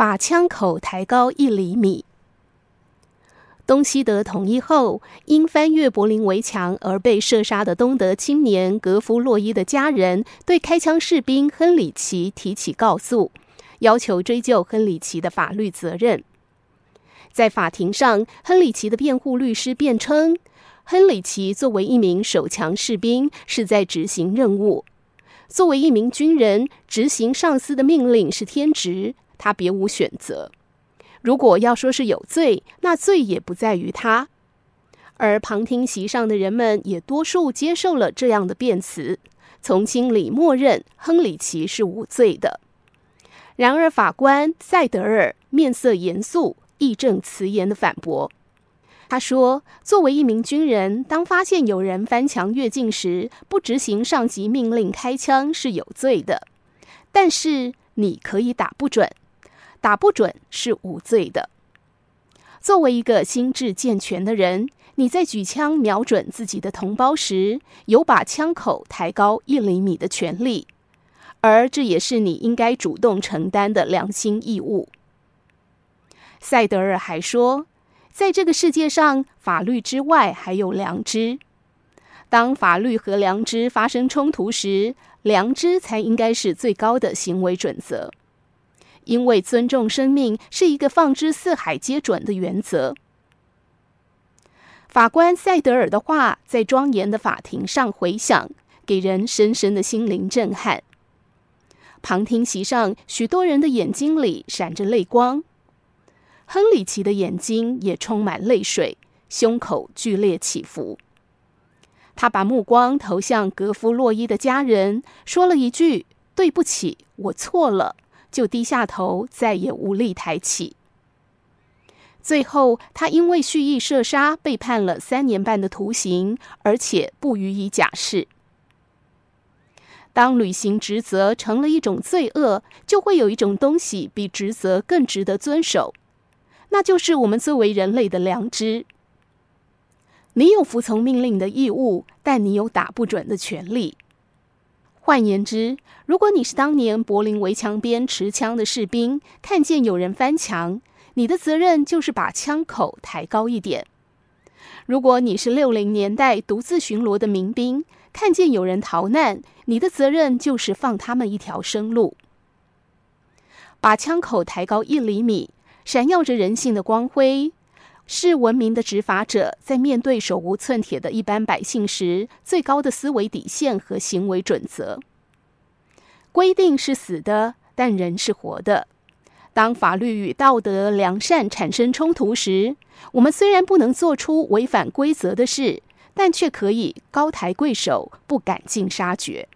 把枪口抬高一厘米。东西德统一后，因翻越柏林围墙而被射杀的东德青年格夫洛伊的家人，对开枪士兵亨里奇提起告诉，要求追究亨里奇的法律责任。在法庭上，亨里奇的辩护律师辩称，亨里奇作为一名手枪士兵，是在执行任务；作为一名军人，执行上司的命令是天职，他别无选择。如果要说是有罪，那罪也不在于他。而旁听席上的人们也多数接受了这样的辩词，从心里默认亨里奇是无罪的。然而，法官赛德尔面色严肃、义正辞严的反驳。他说：“作为一名军人，当发现有人翻墙越境时，不执行上级命令开枪是有罪的。但是你可以打不准。”打不准是无罪的。作为一个心智健全的人，你在举枪瞄准自己的同胞时，有把枪口抬高一厘米的权利，而这也是你应该主动承担的良心义务。赛德尔还说，在这个世界上，法律之外还有良知。当法律和良知发生冲突时，良知才应该是最高的行为准则。因为尊重生命是一个放之四海皆准的原则。法官赛德尔的话在庄严的法庭上回响，给人深深的心灵震撼。旁听席上许多人的眼睛里闪着泪光，亨里奇的眼睛也充满泪水，胸口剧烈起伏。他把目光投向格夫洛伊的家人，说了一句：“对不起，我错了。”就低下头，再也无力抬起。最后，他因为蓄意射杀被判了三年半的徒刑，而且不予以假释。当履行职责成了一种罪恶，就会有一种东西比职责更值得遵守，那就是我们作为人类的良知。你有服从命令的义务，但你有打不准的权利。换言之，如果你是当年柏林围墙边持枪的士兵，看见有人翻墙，你的责任就是把枪口抬高一点；如果你是六零年代独自巡逻的民兵，看见有人逃难，你的责任就是放他们一条生路。把枪口抬高一厘米，闪耀着人性的光辉。是文明的执法者在面对手无寸铁的一般百姓时，最高的思维底线和行为准则。规定是死的，但人是活的。当法律与道德良善产生冲突时，我们虽然不能做出违反规则的事，但却可以高抬贵手，不赶尽杀绝。